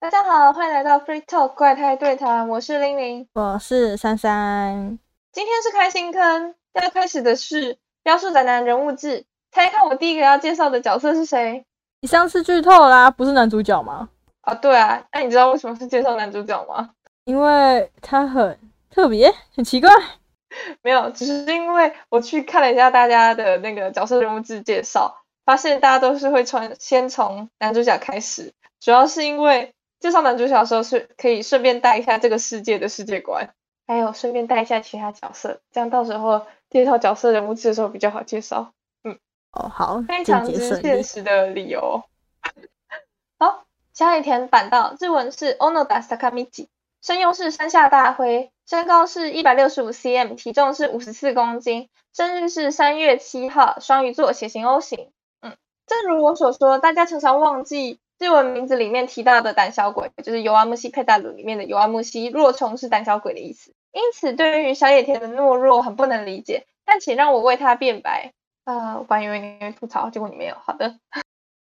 大家好，欢迎来到 Free Talk 怪胎对谈，我是玲玲，我是珊珊。今天是开新坑，要开始的是标数宅男人物志。猜看我第一个要介绍的角色是谁？你上次剧透啦，不是男主角吗？啊，对啊，那你知道为什么是介绍男主角吗？因为他很特别，很奇怪。没有，只是因为我去看了一下大家的那个角色人物志介绍，发现大家都是会穿先从男主角开始，主要是因为介绍男主角的时候是可以顺便带一下这个世界的世界观，还有顺便带一下其他角色，这样到时候介绍角色人物志的时候比较好介绍。嗯，哦，好，非常之现实的理由。好，小野田板道，日文是 Onoda Sakamichi。声优是山下大辉，身高是一百六十五 cm，体重是五十四公斤，生日是三月七号，双鱼座，血型 O 型。嗯，正如我所说，大家常常忘记日文名字里面提到的胆小鬼，就是尤阿木西佩达鲁里面的尤阿木西，若虫是胆小鬼的意思。因此，对于小野田的懦弱很不能理解，但请让我为他辩白。啊，我本以为你会吐槽，结果你没有。好的，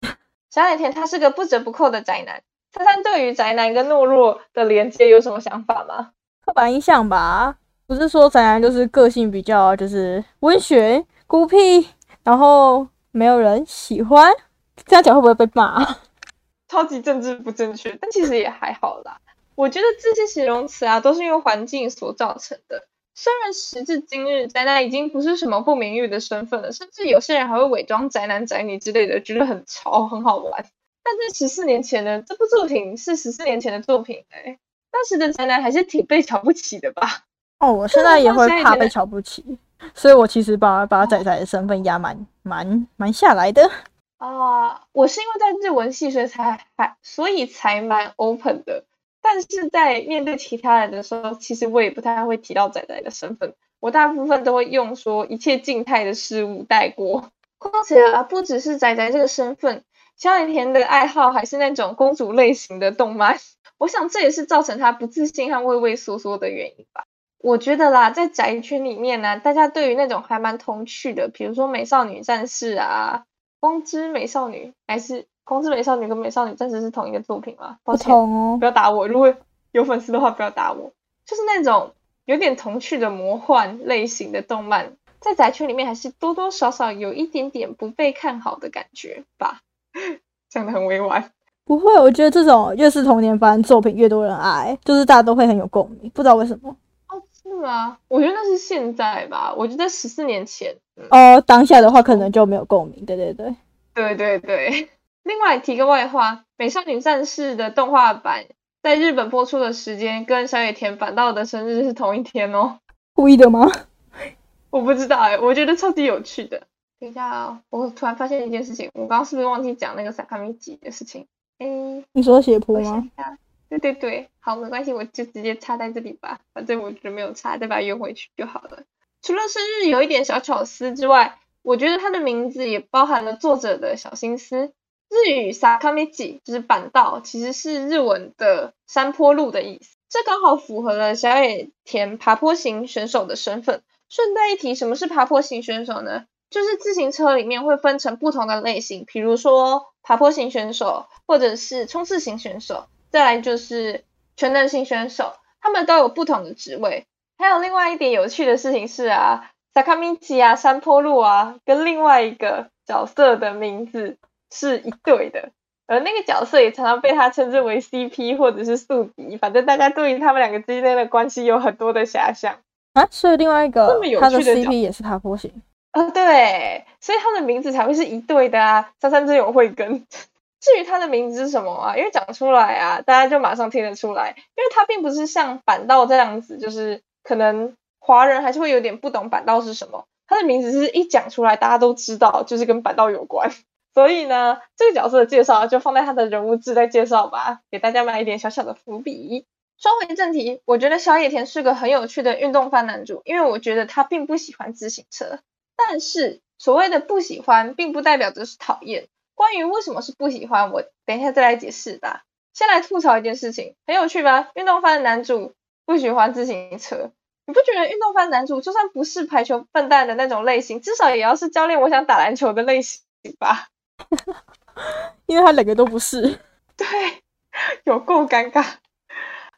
小野田他是个不折不扣的宅男。珊珊对于宅男跟懦弱的连接有什么想法吗？刻板印象吧，不是说宅男就是个性比较就是温驯、孤僻，然后没有人喜欢，这样讲会不会被骂？超级政治不正确，但其实也还好啦。我觉得这些形容词啊，都是因为环境所造成的。虽然时至今日，宅男已经不是什么不名誉的身份了，甚至有些人还会伪装宅男宅女之类的，觉得很潮，很好玩。但在十四年前呢这部作品是十四年前的作品哎，当时的宅男还是挺被瞧不起的吧？哦，我现在也会怕被瞧不起，所以我其实把把仔仔的身份压蛮蛮蛮下来的。啊，我是因为在日文系所以才还所以才蛮 open 的，但是在面对其他人的时候，其实我也不太会提到仔仔的身份，我大部分都会用说一切静态的事物带过。况且啊，不只是仔仔这个身份。小野田的爱好还是那种公主类型的动漫，我想这也是造成他不自信和畏畏缩缩的原因吧。我觉得啦，在宅圈里面呢，大家对于那种还蛮童趣的，比如说美少女战士啊，光之美少女还是光之美少女跟美少女战士是同一个作品吗？不同哦，不要打我。如果有粉丝的话，不要打我。就是那种有点童趣的魔幻类型的动漫，在宅圈里面还是多多少少有一点点不被看好的感觉吧。讲的很委婉，不会，我觉得这种越是童年番作品越多人爱，就是大家都会很有共鸣，不知道为什么。哦，是吗？我觉得那是现在吧，我觉得十四年前，哦，当下的话可能就没有共鸣。对对对，对对对。另外提个外话，《美少女战士》的动画版在日本播出的时间跟小野田反道的生日是同一天哦。故意的吗？我不知道哎，我觉得超级有趣的。等一下啊！我突然发现一件事情，我刚刚是不是忘记讲那个萨卡米吉的事情？哎，你说斜坡吗？对对对，好，没关系，我就直接插在这里吧，反正我觉得没有插，再把它圆回去就好了。除了生日有一点小巧思之外，我觉得它的名字也包含了作者的小心思。日语萨卡米吉就是板道，其实是日文的山坡路的意思，这刚好符合了小野田爬坡型选手的身份。顺带一提，什么是爬坡型选手呢？就是自行车里面会分成不同的类型，比如说爬坡型选手，或者是冲刺型选手，再来就是全能型选手，他们都有不同的职位。还有另外一点有趣的事情是啊，萨卡米奇啊，山坡路啊，跟另外一个角色的名字是一对的，而那个角色也常常被他称之为 CP 或者是宿敌，反正大家对于他们两个之间的关系有很多的遐想啊。所以另外一个他的 CP 也是爬坡型。啊，对，所以他的名字才会是一对的啊。三三真有慧根。至于他的名字是什么啊？因为讲出来啊，大家就马上听得出来，因为他并不是像板道这样子，就是可能华人还是会有点不懂板道是什么。他的名字是一讲出来，大家都知道，就是跟板道有关。所以呢，这个角色的介绍就放在他的人物志在介绍吧，给大家埋一点小小的伏笔。说回正题，我觉得小野田是个很有趣的运动番男主，因为我觉得他并不喜欢自行车。但是所谓的不喜欢，并不代表着是讨厌。关于为什么是不喜欢，我等一下再来解释吧。先来吐槽一件事情，很有趣吧？运动番的男主不喜欢自行车，你不觉得运动番男主就算不是排球笨蛋的那种类型，至少也要是教练我想打篮球的类型吧？因为他两个都不是。对，有够尴尬。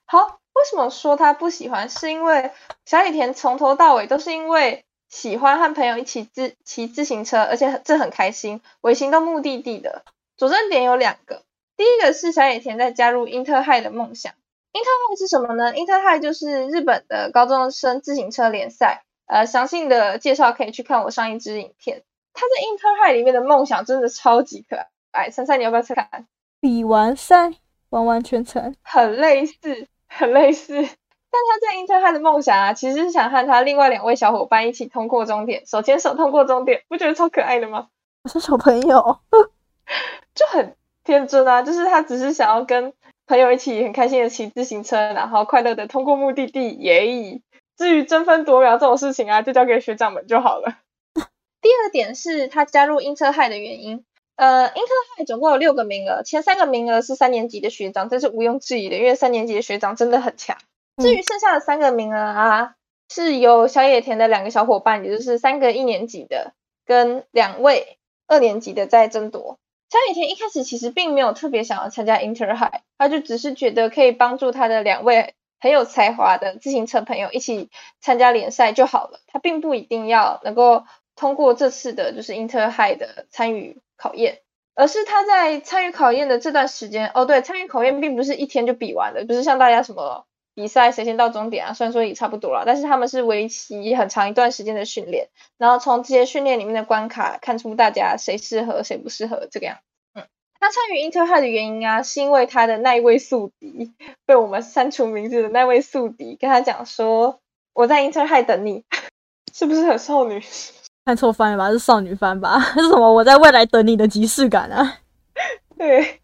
好，为什么说他不喜欢？是因为小野田从头到尾都是因为喜欢和朋友一起自骑自行车，而且这很开心，我行到目的地的。佐证点有两个，第一个是小野田在加入英特海的梦想。英特海是什么呢？英特海就是日本的高中生自行车联赛。呃，详细的介绍可以去看我上一支影片。他在英特海里面的梦想真的超级可爱。珊珊，你要不要看？比完赛，完完全全很类似，很类似。但他在英特海的梦想啊，其实是想和他另外两位小伙伴一起通过终点，手牵手通过终点，不觉得超可爱的吗？我是小朋友，就很天真啊。就是他只是想要跟朋友一起很开心的骑自行车，然后快乐的通过目的地耶。至于争分夺秒这种事情啊，就交给学长们就好了。第二点是他加入英特海的原因。呃，英特海总共有六个名额，前三个名额是三年级的学长，这是毋庸置疑的，因为三年级的学长真的很强。至于剩下的三个名额啊，是由小野田的两个小伙伴，也就是三个一年级的跟两位二年级的在争夺。小野田一开始其实并没有特别想要参加 Inter High，，他就只是觉得可以帮助他的两位。很有才华的自行车朋友一起参加联赛就好了，他并不一定要能够通过这次的就是 Inter High 的参与考验，而是他在参与考验的这段时间，哦对，参与考验并不是一天就比完的，不是像大家什么比赛谁先到终点啊，虽然说也差不多了，但是他们是为期很长一段时间的训练，然后从这些训练里面的关卡看出大家谁适合谁不适合这个样。嗯他参与 Inter High 的原因啊，是因为他的那一位宿敌被我们删除名字的那位宿敌跟他讲说：“我在 Inter High 等你。”是不是很少女？看错番了吧？是少女番吧？是什么？我在未来等你的即视感啊？对，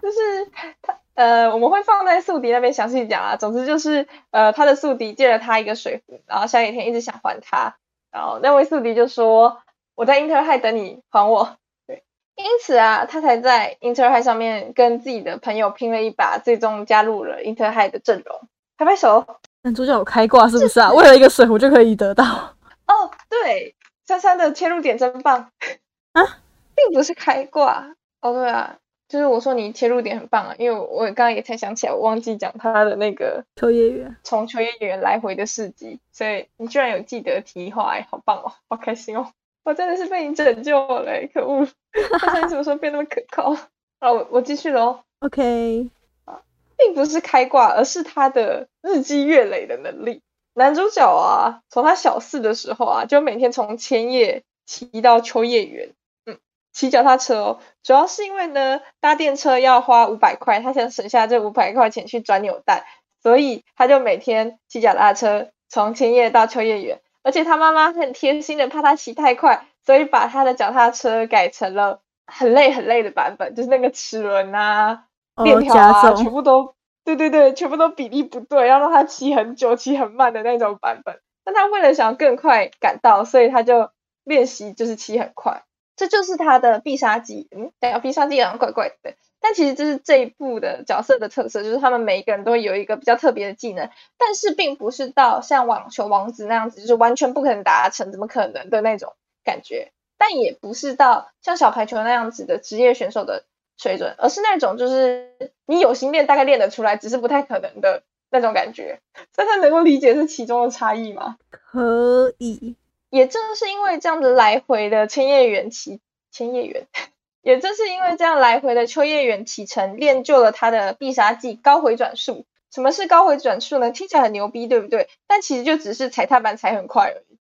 就是他呃，我们会放在宿敌那边详细讲啊。总之就是呃，他的宿敌借了他一个水壶，然后下雨天一直想还他，然后那位宿敌就说：“我在 Inter High 等你，还我。”对因此啊，他才在 Inter High 上面跟自己的朋友拼了一把，最终加入了 Inter High 的阵容。拍拍手，男主角有开挂是不是啊？为了一个水壶就可以得到？哦，对，珊珊的切入点真棒啊，并不是开挂。哦，对啊，就是我说你切入点很棒啊，因为我刚刚也才想起来，我忘记讲他的那个秋叶原，从秋叶原来回的事迹，所以你居然有记得提话，哎，好棒哦，好开心哦。我真的是被你拯救了，可恶！他你什么时候变那么可靠？啊，我我继续喽。OK，啊，并不是开挂，而是他的日积月累的能力。男主角啊，从他小四的时候啊，就每天从千叶骑到秋叶原，嗯，骑脚踏车哦。主要是因为呢，搭电车要花五百块，他想省下这五百块钱去转扭蛋，所以他就每天骑脚踏车从千叶到秋叶原。而且他妈妈很贴心的，怕他骑太快，所以把他的脚踏车改成了很累很累的版本，就是那个齿轮啊、链条啊，全部都对对对，全部都比例不对，要让他骑很久、骑很慢的那种版本。但他为了想要更快赶到，所以他就练习就是骑很快，这就是他的必杀技。嗯，讲必杀技好像怪怪的。但其实这是这一部的角色的特色，就是他们每一个人都有一个比较特别的技能，但是并不是到像网球王子那样子，就是完全不可能达成，怎么可能的那种感觉。但也不是到像小排球那样子的职业选手的水准，而是那种就是你有心练，大概练得出来，只是不太可能的那种感觉。所以他能够理解这其中的差异吗？可以。也正是因为这样子来回的千叶缘起，千叶缘。也正是因为这样来回的秋叶原启程，练就了他的必杀技高回转术。什么是高回转术呢？听起来很牛逼，对不对？但其实就只是踩踏板踩很快而已。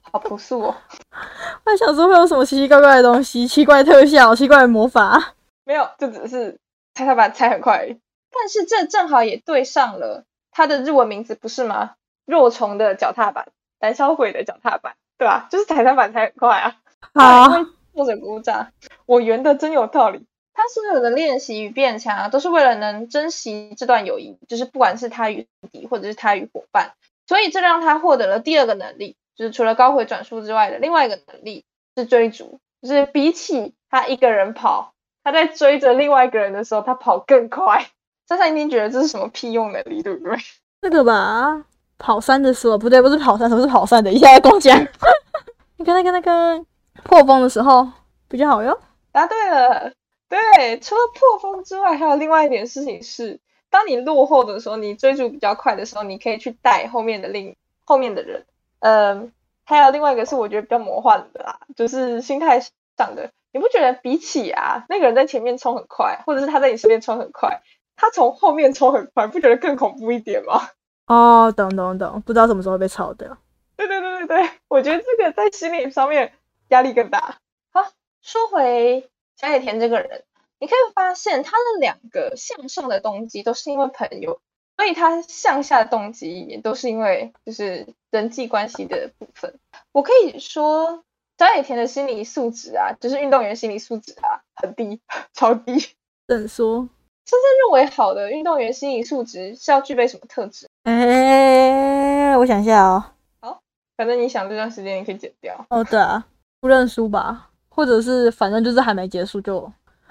好朴素哦！我想说会有什么奇奇怪怪的东西，奇怪特效，奇怪的魔法？没有，就只是踩踏板踩很快而已。但是这正好也对上了他的日文名字，不是吗？若虫的脚踏板，胆小鬼的脚踏板，对吧？就是踩踏板才很快啊。好。或者鼓掌，我圆的真有道理。他所有的练习与变强啊，都是为了能珍惜这段友谊，就是不管是他与敌，或者是他与伙伴。所以这让他获得了第二个能力，就是除了高回转速之外的另外一个能力是追逐，就是比起他一个人跑，他在追着另外一个人的时候，他跑更快。珊珊一定觉得这是什么屁用能力，对不对？这个吧，跑山的时候不对，不是跑山，什么是跑山的？一下在公讲。你看那个那个。破风的时候比较好用。答对了，对，除了破风之外，还有另外一点事情是，当你落后的时候，你追逐比较快的时候，你可以去带后面的另后面的人。嗯，还有另外一个是我觉得比较魔幻的啦，就是心态上的。你不觉得比起啊，那个人在前面冲很快，或者是他在你身边冲很快，他从后面冲很快，不觉得更恐怖一点吗？哦，懂懂懂，不知道什么时候被炒掉。对对对对对，我觉得这个在心理上面压力更大。好，说回。小野田这个人，你可以发现他的两个向上的动机都是因为朋友，所以他向下的动机也都是因为就是人际关系的部分。我可以说，小野田的心理素质啊，就是运动员心理素质啊，很低，超低。怎说？真正认为好的运动员心理素质是要具备什么特质？哎，我想一下哦。好，反正你想这段时间你可以剪掉。哦，对啊，不认输吧。或者是反正就是还没结束就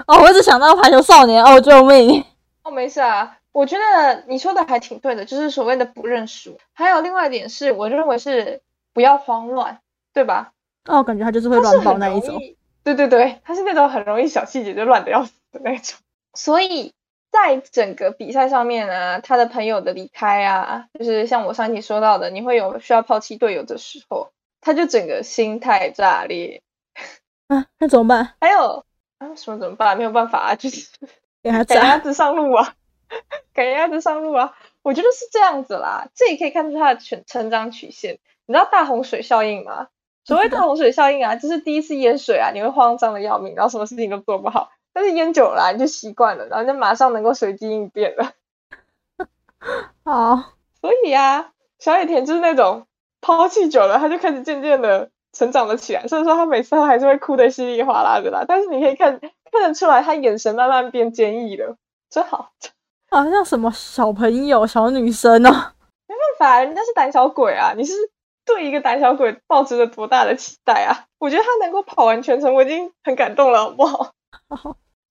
哦，我一直想到排球少年哦，救命！哦，没事啊，我觉得你说的还挺对的，就是所谓的不认输。还有另外一点是，我认为是不要慌乱，对吧？哦，感觉他就是会乱跑那一种。对对对，他是那种很容易小细节就乱的要死的那种。所以在整个比赛上面啊，他的朋友的离开啊，就是像我上期说到的，你会有需要抛弃队友的时候，他就整个心态炸裂。啊，那怎么办？还有啊，什么怎么办？没有办法啊，就是赶 鸭子上路啊，赶鸭子上路啊。我觉得是这样子啦，这也可以看出他的成成长曲线。你知道大洪水效应吗？所谓大洪水效应啊，就是第一次淹水啊，你会慌张的要命，然后什么事情都做不好。但是烟久了，你就习惯了，然后就马上能够随机应变了。好，所以啊，小野田就是那种抛弃久了，他就开始渐渐的。成长了起来，所以说他每次还是会哭的稀里哗啦的啦。但是你可以看看得出来，他眼神慢慢变坚毅了，真好。好像什么小朋友、小女生哦，没办法，人家是胆小鬼啊。你是对一个胆小鬼抱持着多大的期待啊？我觉得他能够跑完全程，我已经很感动了，好不好？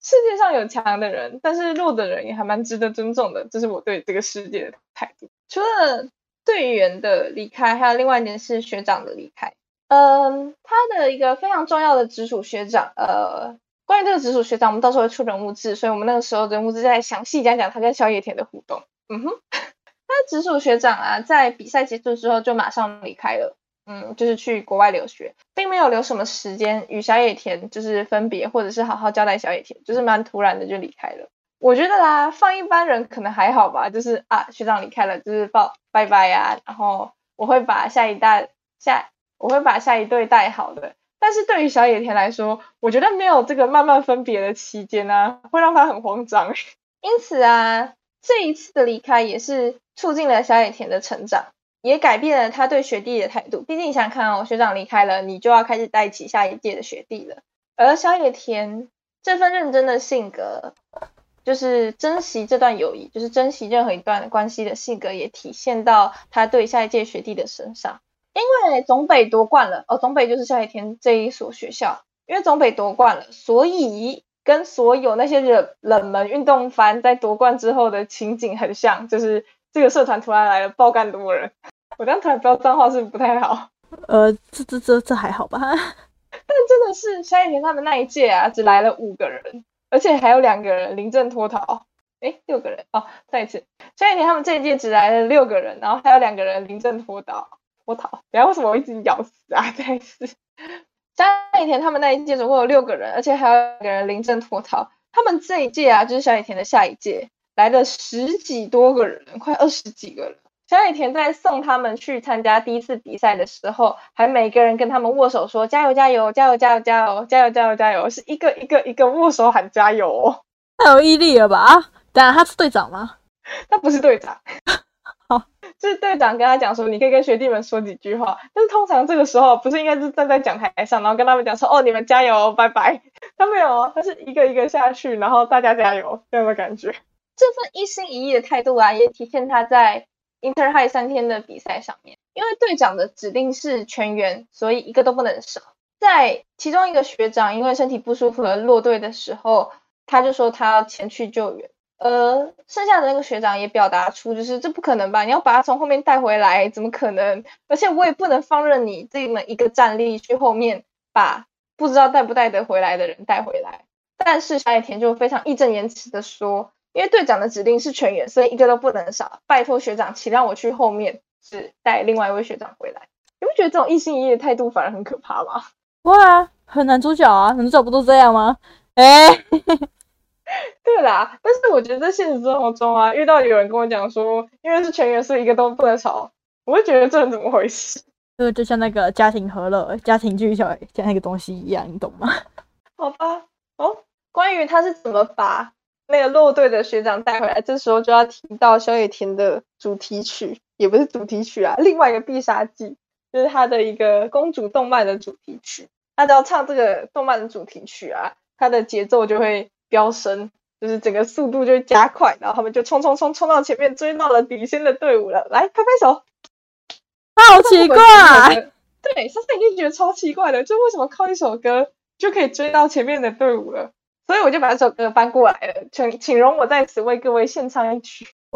世界上有强的人，但是弱的人也还蛮值得尊重的，这是我对这个世界的态度。除了队员的离开，还有另外一点是学长的离开。嗯，他的一个非常重要的直属学长，呃，关于这个直属学长，我们到时候会出人物志，所以我们那个时候人物志再详细讲讲他跟小野田的互动。嗯哼，他直属学长啊，在比赛结束之后就马上离开了，嗯，就是去国外留学，并没有留什么时间与小野田就是分别，或者是好好交代小野田，就是蛮突然的就离开了。我觉得啦，放一般人可能还好吧，就是啊，学长离开了，就是抱拜拜呀，然后我会把下一代下。我会把下一对带好的，但是对于小野田来说，我觉得没有这个慢慢分别的期间呢，会让他很慌张。因此啊，这一次的离开也是促进了小野田的成长，也改变了他对学弟的态度。毕竟你想看哦，学长离开了，你就要开始带起下一届的学弟了。而小野田这份认真的性格，就是珍惜这段友谊，就是珍惜任何一段关系的性格，也体现到他对下一届学弟的身上。因为总北夺冠了哦，总北就是下一天这一所学校。因为总北夺冠了，所以跟所有那些冷冷门运动番在夺冠之后的情景很像，就是这个社团突然来了爆干多人。我这样突然飙脏话是不是不太好？呃，这这这这还好吧？但真的是下一田他们那一届啊，只来了五个人，而且还有两个人临阵脱逃。哎，六个人哦，再一次，下一田他们这一届只来了六个人，然后还有两个人临阵脱逃。脱逃，然后为什么我一直咬死啊？再一次，下野田他们那一届总共有六个人，而且还有两个人临阵脱逃。他们这一届啊，就是小野田的下一届，来了十几多个人，快二十几个人。小野田在送他们去参加第一次比赛的时候，还每个人跟他们握手说加油加油加油加油加油加油加油加油，是一个一个一个握手喊加油哦，太有毅力了吧？当然他是队长吗？他不是队长。就是队长跟他讲说，你可以跟学弟们说几句话。但是通常这个时候不是应该是站在讲台上，然后跟他们讲说，哦，你们加油，拜拜。他没有，他是一个一个下去，然后大家加油这样的感觉。这份一心一意的态度啊，也体现他在 Inter High 三天的比赛上面。因为队长的指令是全员，所以一个都不能少。在其中一个学长因为身体不舒服而落队的时候，他就说他要前去救援。呃，剩下的那个学长也表达出，就是这不可能吧？你要把他从后面带回来，怎么可能？而且我也不能放任你这么一个战力去后面把不知道带不带得回来的人带回来。但是小野田就非常义正言辞的说，因为队长的指令是全员，所以一个都不能少。拜托学长，请让我去后面，是带另外一位学长回来。你不觉得这种一心一意的态度反而很可怕吗？哇，很男主角啊，男主角不都这样吗？哎、对啦，但是我觉得在现实生活中啊，遇到有人跟我讲说，因为是全员，所以一个都不能少，我会觉得这人怎么回事？这个就像那个家庭和乐、家庭聚小像那个东西一样，你懂吗？好吧，哦，关于他是怎么把那个落队的学长带回来，这时候就要提到萧野田的主题曲，也不是主题曲啊，另外一个必杀技就是他的一个公主动漫的主题曲。他只要唱这个动漫的主题曲啊，他的节奏就会飙升，就是整个速度就会加快，然后他们就冲冲冲冲到前面，追到了领先的队伍了。来，拍拍手。好奇怪，对，莎莎已经觉得超奇怪的，就为什么靠一首歌就可以追到前面的队伍了？所以我就把这首歌搬过来了，请请容我在此为各位献唱一曲。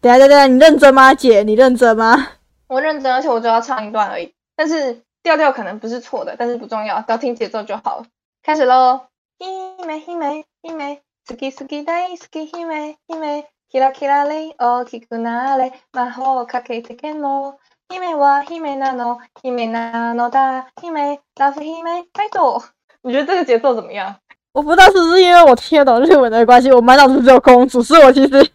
等一下等一下，你认真吗，姐？你认真吗？我认真，而且我只要唱一段而已，但是调调可能不是错的，但是不重要，只要听节奏就好了。开始喽！姫姫姫，好き好き大好き姫姫、キラキラレイ大きくなれ、魔法をかけてけの。姫は姫なの、姫なのだ、姫、ラブ姫、拜托。你觉得这个节奏怎么样？ 我不知道是不是因为我听得懂日文的关系，我满脑子只有公主，所以我其实对，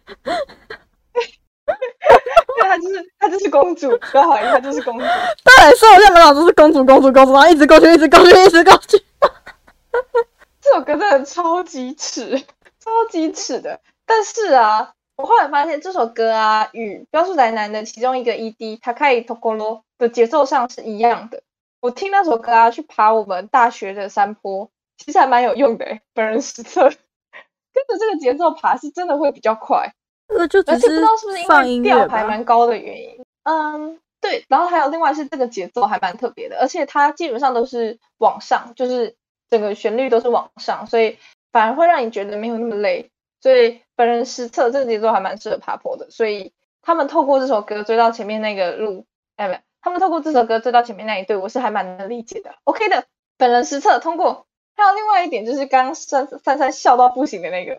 她就是她就是公主，不要怀疑，她就是公主。对，所以我现在满脑子是公主公主公主，然后一直过去，一直过去，一直过去。这首歌真的超级耻，超级耻的。但是啊，我后来发现这首歌啊，与《标速宅男》的其中一个 ED《Takai Tokoro》的节奏上是一样的。我听那首歌啊，去爬我们大学的山坡，其实还蛮有用的诶。本人实测，跟着这个节奏爬是真的会比较快，呃就只而且不知道是不是因为调？还蛮高的原因。嗯，对。然后还有另外是这个节奏还蛮特别的，而且它基本上都是往上，就是整个旋律都是往上，所以反而会让你觉得没有那么累。所以本人实测这个节奏还蛮适合爬坡的，所以他们透过这首歌追到前面那个路，哎，没有，他们透过这首歌追到前面那一队，我是还蛮能理解的。OK 的，本人实测通过。还有另外一点就是刚刚珊珊珊笑到不行的那个，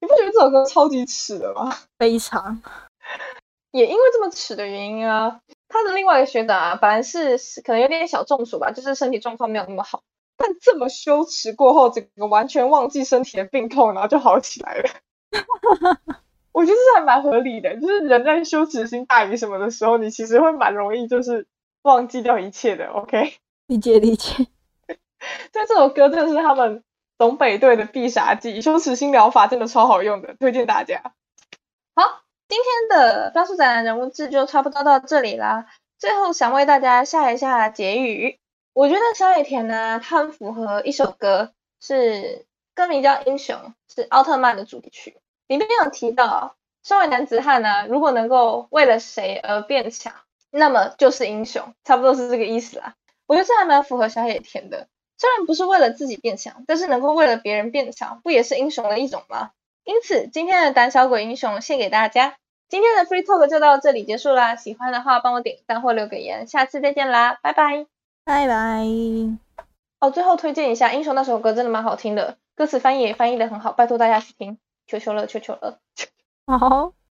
你不觉得这首歌超级耻的吗？非常也因为这么耻的原因啊，他的另外一个学长啊，本来是是可能有点小中暑吧，就是身体状况没有那么好，但这么羞耻过后，整个完全忘记身体的病痛，然后就好起来了。我觉得这还蛮合理的，就是人在羞耻心大于什么的时候，你其实会蛮容易就是忘记掉一切的。OK，理解理解。但这首歌真的是他们东北队的必杀技，羞耻心疗法真的超好用的，推荐大家。好，今天的标速宅男人物志就差不多到这里啦。最后想为大家下一下结语，我觉得小野田呢，他很符合一首歌，是歌名叫《英雄》，是奥特曼的主题曲，里面有提到，身为男子汉呢，如果能够为了谁而变强，那么就是英雄，差不多是这个意思啦。我觉得这还蛮符合小野田的。虽然不是为了自己变强，但是能够为了别人变强，不也是英雄的一种吗？因此，今天的胆小鬼英雄献给大家。今天的 Free Talk 就到这里结束啦，喜欢的话帮我点个赞或留个言，下次再见啦，拜拜。拜拜。哦，最后推荐一下《英雄》那首歌，真的蛮好听的，歌词翻译也翻译的很好，拜托大家去听，求求了，求求了。好。